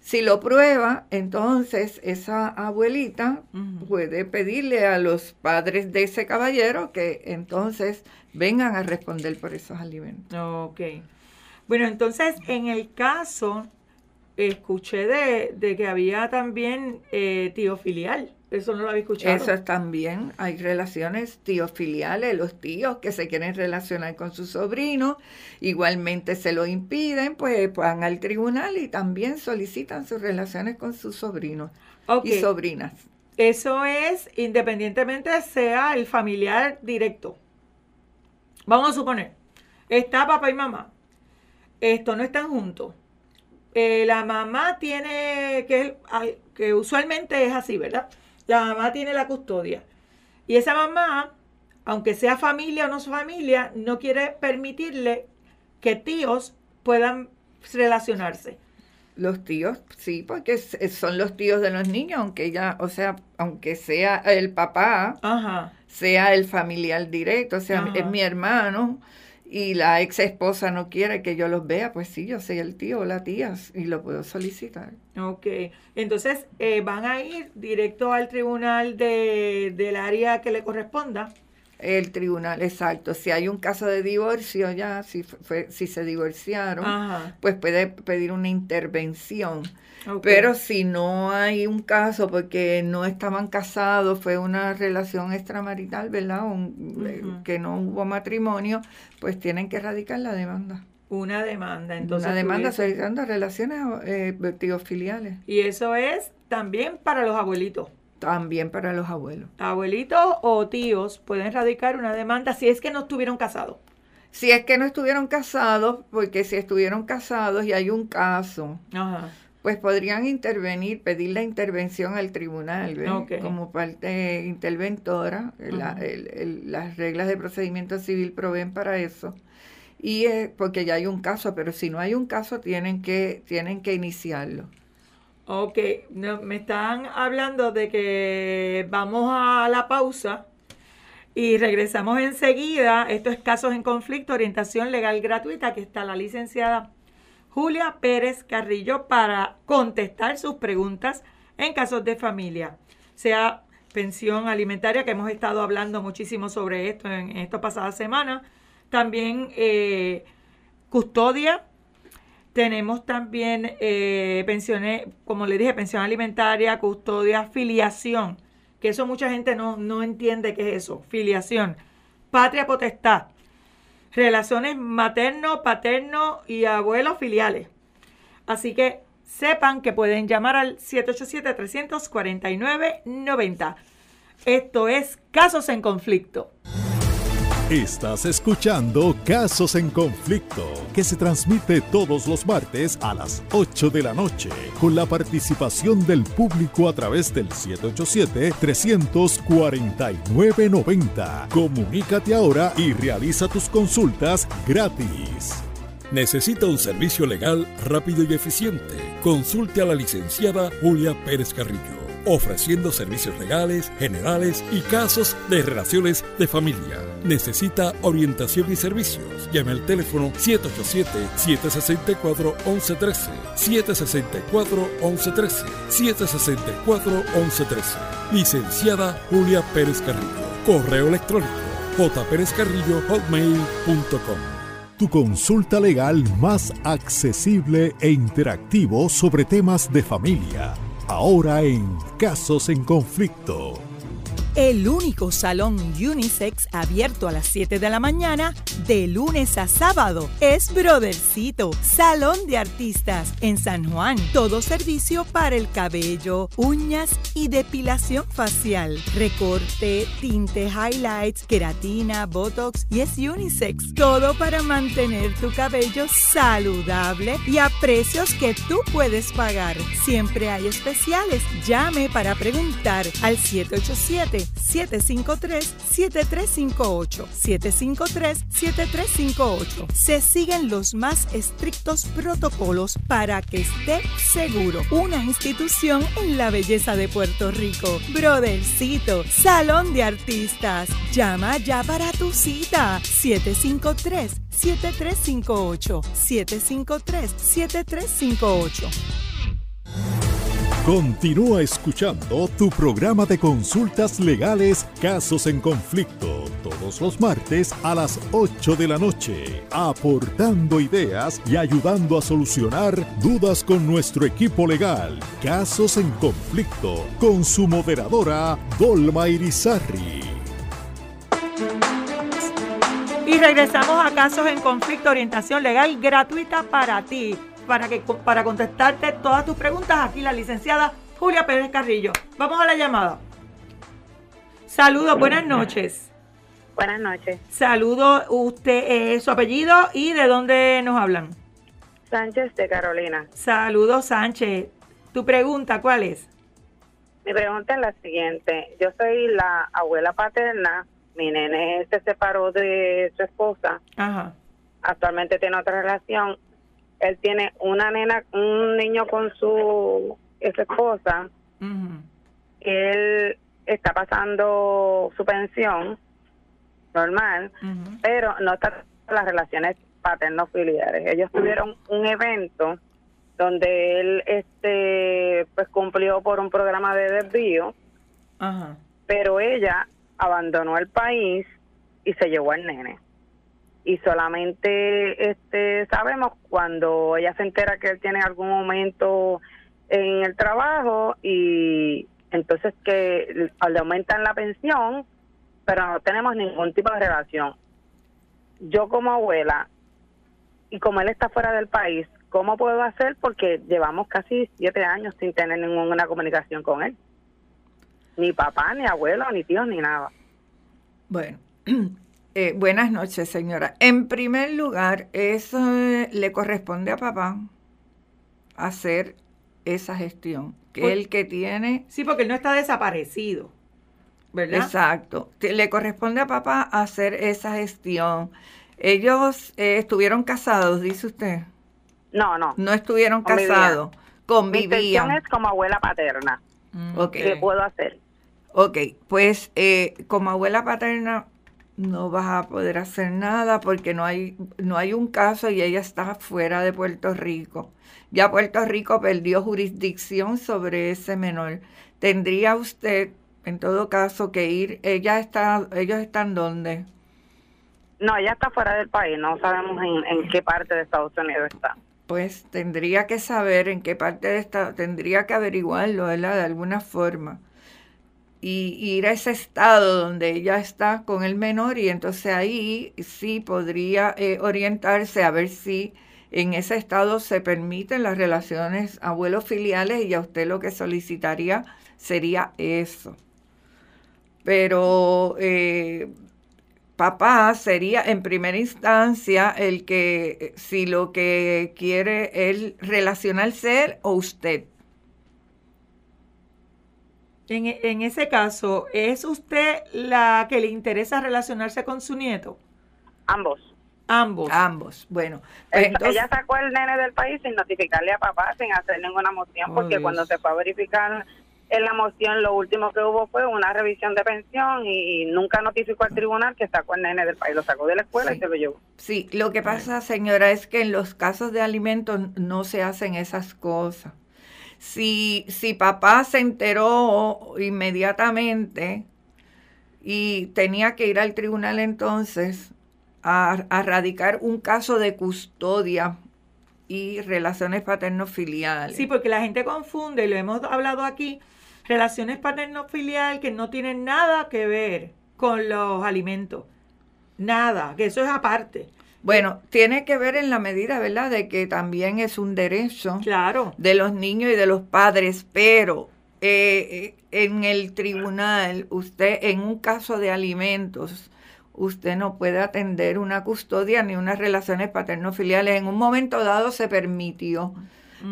si lo prueba, entonces esa abuelita puede pedirle a los padres de ese caballero que entonces vengan a responder por esos alimentos. Ok. Bueno, entonces en el caso, escuché de, de que había también eh, tío filial. Eso no lo había escuchado. Eso también. Hay relaciones tíos filiales, los tíos que se quieren relacionar con su sobrino, igualmente se lo impiden, pues van al tribunal y también solicitan sus relaciones con sus sobrinos y sobrinas. Eso es independientemente sea el familiar directo. Vamos a suponer, está papá y mamá. Esto no están juntos. Eh, la mamá tiene, que, que usualmente es así, ¿verdad? La mamá tiene la custodia. Y esa mamá, aunque sea familia o no su familia, no quiere permitirle que tíos puedan relacionarse. Los tíos, sí, porque son los tíos de los niños, aunque ella, o sea, aunque sea el papá, sea el familiar directo, o sea, es mi hermano, y la ex esposa no quiere que yo los vea, pues sí, yo soy el tío o la tía y lo puedo solicitar. Ok, entonces eh, van a ir directo al tribunal de, del área que le corresponda. El tribunal, exacto. Si hay un caso de divorcio ya, si, fue, si se divorciaron, pues puede pedir una intervención. Pero si no hay un caso porque no estaban casados, fue una relación extramarital, ¿verdad? Eh, que no hubo matrimonio, pues tienen que erradicar la demanda. Una demanda, entonces. Una demanda solicitando relaciones eh, filiales. Y eso es también para los abuelitos. También para los abuelos. Abuelitos o tíos pueden radicar una demanda si es que no estuvieron casados. Si es que no estuvieron casados, porque si estuvieron casados y hay un caso, pues podrían intervenir, pedir la intervención al tribunal como parte interventora. las reglas de procedimiento civil proveen para eso. Y es porque ya hay un caso, pero si no hay un caso, tienen que, tienen que iniciarlo. Ok, me están hablando de que vamos a la pausa y regresamos enseguida. Esto es Casos en Conflicto, Orientación Legal Gratuita, que está la licenciada Julia Pérez Carrillo para contestar sus preguntas en casos de familia, sea pensión alimentaria, que hemos estado hablando muchísimo sobre esto en, esta pasada semana, también eh, custodia. Tenemos también eh, pensiones, como le dije, pensión alimentaria, custodia, filiación, que eso mucha gente no, no entiende qué es eso, filiación, patria potestad, relaciones materno, paterno y abuelos filiales. Así que sepan que pueden llamar al 787-349-90. Esto es Casos en Conflicto. Estás escuchando Casos en Conflicto, que se transmite todos los martes a las 8 de la noche, con la participación del público a través del 787-349-90. Comunícate ahora y realiza tus consultas gratis. Necesita un servicio legal rápido y eficiente. Consulte a la licenciada Julia Pérez Carrillo ofreciendo servicios legales, generales y casos de relaciones de familia. Necesita orientación y servicios. Llame al teléfono 787-764-1113, 764-1113, 764-1113. Licenciada Julia Pérez Carrillo. Correo electrónico jpérezcarrillo.hotmail.com Tu consulta legal más accesible e interactivo sobre temas de familia. Ahora en Casos en Conflicto. El único salón unisex abierto a las 7 de la mañana, de lunes a sábado, es Brothercito, Salón de Artistas en San Juan. Todo servicio para el cabello, uñas y depilación facial. Recorte, tinte, highlights, queratina, botox y es unisex. Todo para mantener tu cabello saludable y a precios que tú puedes pagar. Siempre hay especiales. Llame para preguntar al 787 753-7358. 753-7358. Se siguen los más estrictos protocolos para que esté seguro. Una institución en la belleza de Puerto Rico. Brothercito, Salón de Artistas. Llama ya para tu cita. 753 7358 753 7358 Continúa escuchando tu programa de consultas legales Casos en Conflicto todos los martes a las 8 de la noche, aportando ideas y ayudando a solucionar dudas con nuestro equipo legal. Casos en Conflicto con su moderadora Dolma Irizarri. Y regresamos a Casos en Conflicto, orientación legal gratuita para ti para, que, para contestarte todas tus preguntas aquí la licenciada Julia Pérez Carrillo. Vamos a la llamada. Saludos, buenas noches. Buenas noches. Saludo, usted, eh, su apellido y de dónde nos hablan. Sánchez de Carolina. Saludos, Sánchez. ¿Tu pregunta cuál es? Mi pregunta es la siguiente. Yo soy la abuela paterna. Mi nene se separó de su esposa. Ajá. Actualmente tiene otra relación él tiene una nena, un niño con su esposa, él está pasando su pensión normal, pero no está las relaciones paterno-filiares. Ellos tuvieron un evento donde él este pues cumplió por un programa de desvío, pero ella abandonó el país y se llevó al nene y solamente este sabemos cuando ella se entera que él tiene algún aumento en el trabajo y entonces que le aumentan la pensión, pero no tenemos ningún tipo de relación. Yo como abuela y como él está fuera del país, ¿cómo puedo hacer? Porque llevamos casi siete años sin tener ninguna comunicación con él. Ni papá, ni abuelo, ni tío, ni nada. Bueno, Eh, buenas noches, señora. En primer lugar, eso eh, le corresponde a papá hacer esa gestión, que es el que tiene... Sí, porque él no está desaparecido, ¿verdad? Exacto. Le corresponde a papá hacer esa gestión. Ellos eh, estuvieron casados, dice usted. No, no. No estuvieron casados, convivían. Mi es como abuela paterna. Mm. ¿Qué puedo hacer? Ok, pues como abuela paterna no vas a poder hacer nada porque no hay, no hay un caso y ella está fuera de Puerto Rico. Ya Puerto Rico perdió jurisdicción sobre ese menor. Tendría usted, en todo caso, que ir. Ella está, ellos están dónde? No, ella está fuera del país. No sabemos en, en qué parte de Estados Unidos está. Pues tendría que saber en qué parte de esta, tendría que averiguarlo, ¿verdad? De alguna forma y ir a ese estado donde ella está con el menor y entonces ahí sí podría eh, orientarse a ver si en ese estado se permiten las relaciones abuelos filiales y a usted lo que solicitaría sería eso. Pero eh, papá sería en primera instancia el que si lo que quiere es relacionarse o usted en, ese caso, ¿es usted la que le interesa relacionarse con su nieto? Ambos. Ambos. Ambos. Bueno. Pues ella sacó el nene del país sin notificarle a papá, sin hacer ninguna moción, porque cuando se fue a verificar en la moción lo último que hubo fue una revisión de pensión y, nunca notificó al tribunal que sacó el nene del país, lo sacó de la escuela y se lo llevó. Sí, lo que pasa, señora, es que en los casos de alimentos no se hacen esas cosas. Si, si papá se enteró inmediatamente y tenía que ir al tribunal entonces a, a radicar un caso de custodia y relaciones paterno-filiales. Sí, porque la gente confunde, y lo hemos hablado aquí, relaciones paterno-filial que no tienen nada que ver con los alimentos. Nada, que eso es aparte. Bueno, tiene que ver en la medida, ¿verdad?, de que también es un derecho claro. de los niños y de los padres, pero eh, en el tribunal, usted, en un caso de alimentos, usted no puede atender una custodia ni unas relaciones paterno-filiales. En un momento dado se permitió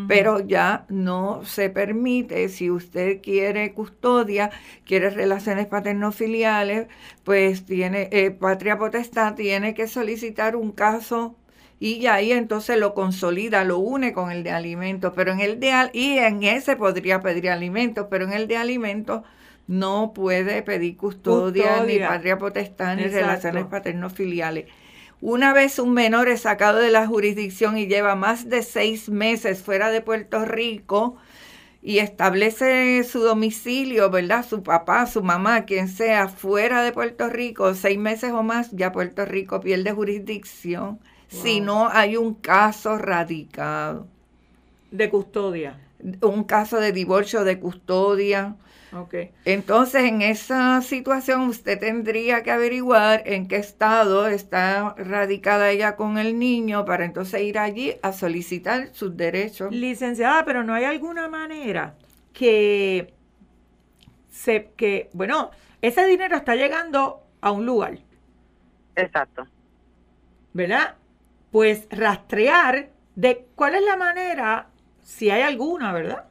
pero ya no se permite, si usted quiere custodia, quiere relaciones paterno-filiales, pues tiene, eh, patria potestad tiene que solicitar un caso y ahí entonces lo consolida, lo une con el de alimentos, pero en el de y en ese podría pedir alimentos, pero en el de alimentos no puede pedir custodia, ni patria potestad ni relaciones paterno-filiales. Una vez un menor es sacado de la jurisdicción y lleva más de seis meses fuera de Puerto Rico y establece su domicilio, ¿verdad? Su papá, su mamá, quien sea, fuera de Puerto Rico, seis meses o más, ya Puerto Rico pierde jurisdicción si no hay un caso radicado. De custodia. Un caso de divorcio de custodia Okay. Entonces, en esa situación, usted tendría que averiguar en qué estado está radicada ella con el niño para entonces ir allí a solicitar sus derechos. Licenciada, pero no hay alguna manera que se, que, bueno, ese dinero está llegando a un lugar. Exacto. ¿Verdad? Pues rastrear de cuál es la manera, si hay alguna, ¿verdad?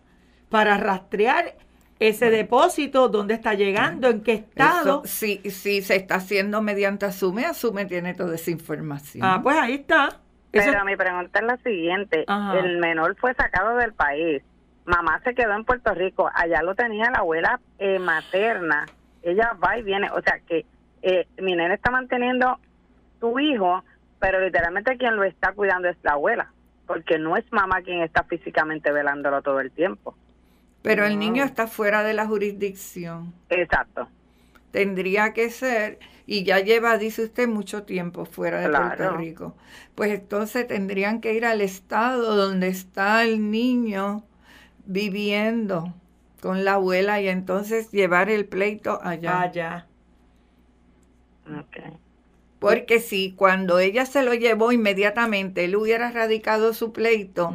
Para rastrear ese depósito, dónde está llegando, en qué estado. si, si se está haciendo mediante Asume, Asume tiene toda esa información. Ah, pues ahí está. Pero mi pregunta es la siguiente. El menor fue sacado del país. Mamá se quedó en Puerto Rico. Allá lo tenía la abuela eh, materna. Ella va y viene. O sea que eh, mi nene está manteniendo su hijo, pero literalmente quien lo está cuidando es la abuela. Porque no es mamá quien está físicamente velándolo todo el tiempo. Pero el niño está fuera de la jurisdicción. Exacto. Tendría que ser, y ya lleva, dice usted, mucho tiempo fuera de Puerto Rico. Pues entonces tendrían que ir al estado donde está el niño viviendo con la abuela y entonces llevar el pleito allá. Allá. Okay. Porque si cuando ella se lo llevó inmediatamente, él hubiera radicado su pleito,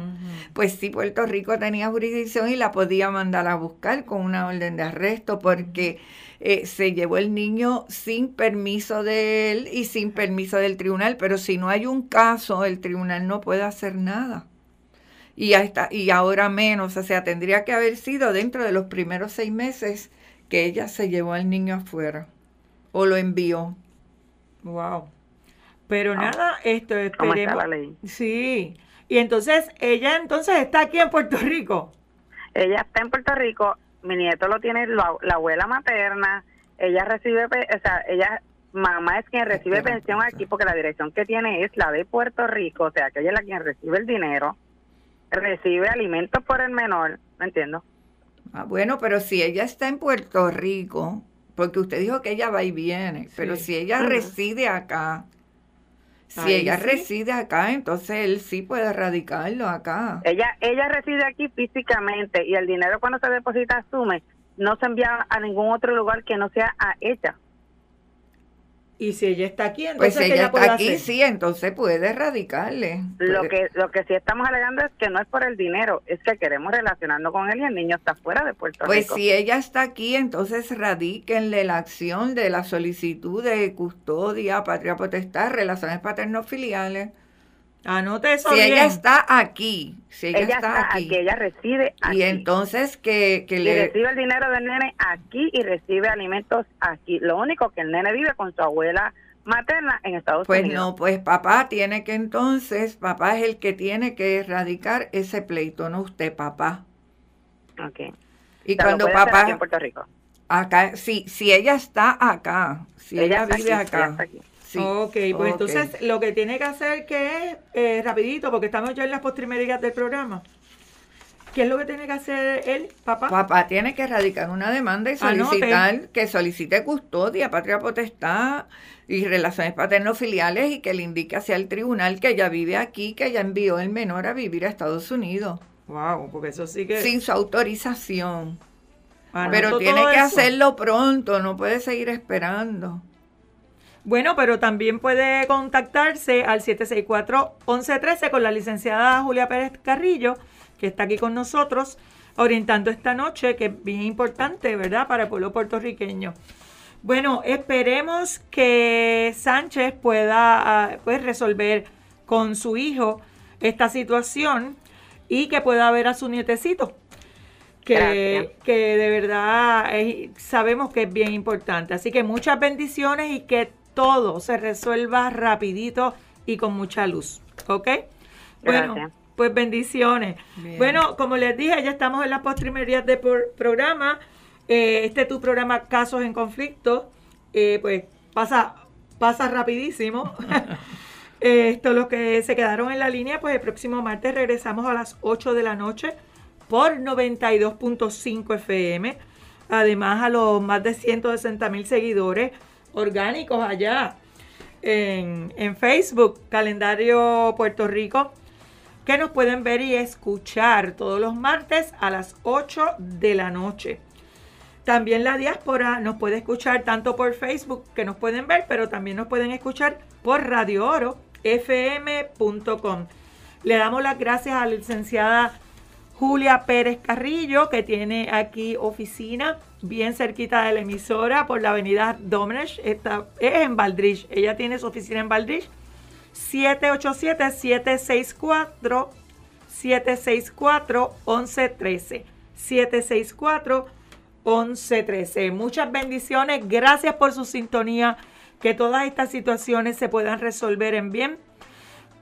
pues sí, Puerto Rico tenía jurisdicción y la podía mandar a buscar con una orden de arresto porque eh, se llevó el niño sin permiso de él y sin permiso del tribunal. Pero si no hay un caso, el tribunal no puede hacer nada. Y, hasta, y ahora menos, o sea, tendría que haber sido dentro de los primeros seis meses que ella se llevó al niño afuera o lo envió. Wow. Pero nada, esto esperemos. la ley? Sí. Y entonces, ella entonces está aquí en Puerto Rico. Ella está en Puerto Rico, mi nieto lo tiene la, abuela materna, ella recibe, o sea, ella, mamá es quien recibe pensión aquí porque la dirección que tiene es la de Puerto Rico, o sea, que ella es la quien recibe el dinero, recibe alimentos por el menor, ¿me entiendo? Ah, bueno, pero si ella está en Puerto Rico, porque usted dijo que ella va y viene, pero si ella reside acá, si ella reside acá, entonces él sí puede radicarlo acá. Ella ella reside aquí físicamente y el dinero cuando se deposita asume no se envía a ningún otro lugar que no sea a ella. Y si ella está aquí, entonces pues ella, está aquí, sí, entonces puede erradicarle. Lo que lo que sí estamos alegando es que no es por el dinero, es que queremos relacionarnos con él y el niño está fuera de Puerto pues Rico. Pues si ella está aquí, entonces radíquenle la acción de la solicitud de custodia, patria potestad, relaciones paterno-filiales Anote eso Si ella está aquí, si ella, está, aquí, ella reside aquí. Y entonces que, le... recibe el dinero del nene aquí y recibe alimentos aquí. Lo único que el nene vive con su abuela materna en Estados Unidos. Pues no, pues papá tiene que entonces, papá es el que tiene que erradicar ese pleito, no usted, papá. Ok. Y cuando papá... en Puerto Rico. Acá, sí, si ella está acá, si ella, vive acá. Sí. Ok, pues entonces lo que tiene que hacer que es, eh, rapidito, porque estamos ya en las postrimerías del programa. ¿Qué es lo que tiene que hacer él, papá? Papá tiene que erradicar una demanda y solicitar que solicite custodia, patria potestad y relaciones paterno-filiales y que le indique hacia el tribunal que ella vive aquí, que ella envió el menor a vivir a Estados Unidos. Wow, porque eso sí que... Sin su autorización. Pero tiene que hacerlo pronto, no puede seguir esperando. Bueno, pero también puede contactarse al 764-1113 con la licenciada Julia Pérez Carrillo, que está aquí con nosotros, orientando esta noche, que es bien importante, ¿verdad?, para el pueblo puertorriqueño. Bueno, esperemos que Sánchez pueda ah, pues, resolver con su hijo esta situación y que pueda ver a su nietecito que, que de verdad sabemos que es bien importante. Así que muchas bendiciones y que todo se resuelva rapidito y con mucha luz. ¿Ok? Bueno, pues bendiciones. Bueno, como les dije, ya estamos en las postrimerías del programa. Eh, este es tu programa Casos en Conflicto. Eh, pues pasa, pasa rapidísimo. Esto, los que se quedaron en la línea, pues el próximo martes regresamos a las 8 de la noche por 92.5 FM. Además, a los más de 160 mil seguidores orgánicos allá en, en, Facebook, Calendario Puerto Rico, que nos pueden ver y escuchar todos los martes a las 8 de la noche. También la diáspora nos puede escuchar tanto por Facebook, que nos pueden ver, pero también nos pueden escuchar por Radio Oro, fm.com. Le damos las gracias a la licenciada Julia Pérez Carrillo, que tiene aquí oficina bien cerquita de la emisora por la avenida Domenech, está, es en Valdrich. Ella tiene su oficina en Valdrich. 787-764 764 1113 764 1113 Muchas bendiciones, gracias por su sintonía, que todas estas situaciones se puedan resolver en bien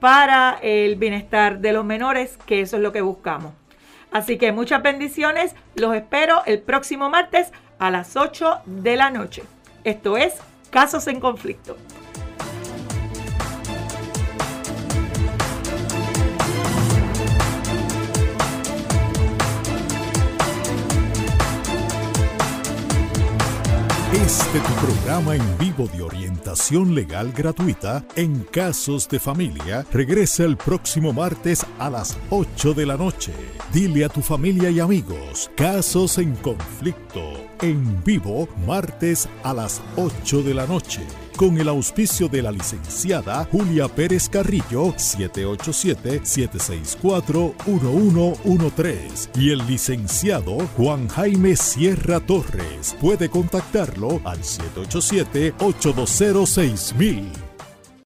para el bienestar de los menores, que eso es lo que buscamos. Así que muchas bendiciones. Los espero el próximo martes a las 8 de la noche. Esto es Casos en Conflicto. Este tu programa en vivo de legal gratuita en casos de familia regresa el próximo martes a las 8 de la noche. Dile a tu familia y amigos, casos en conflicto, en vivo martes a las 8 de la noche con el auspicio de la licenciada Julia Pérez Carrillo 787-764-1113 y el licenciado Juan Jaime Sierra Torres. Puede contactarlo al 787-820-6000.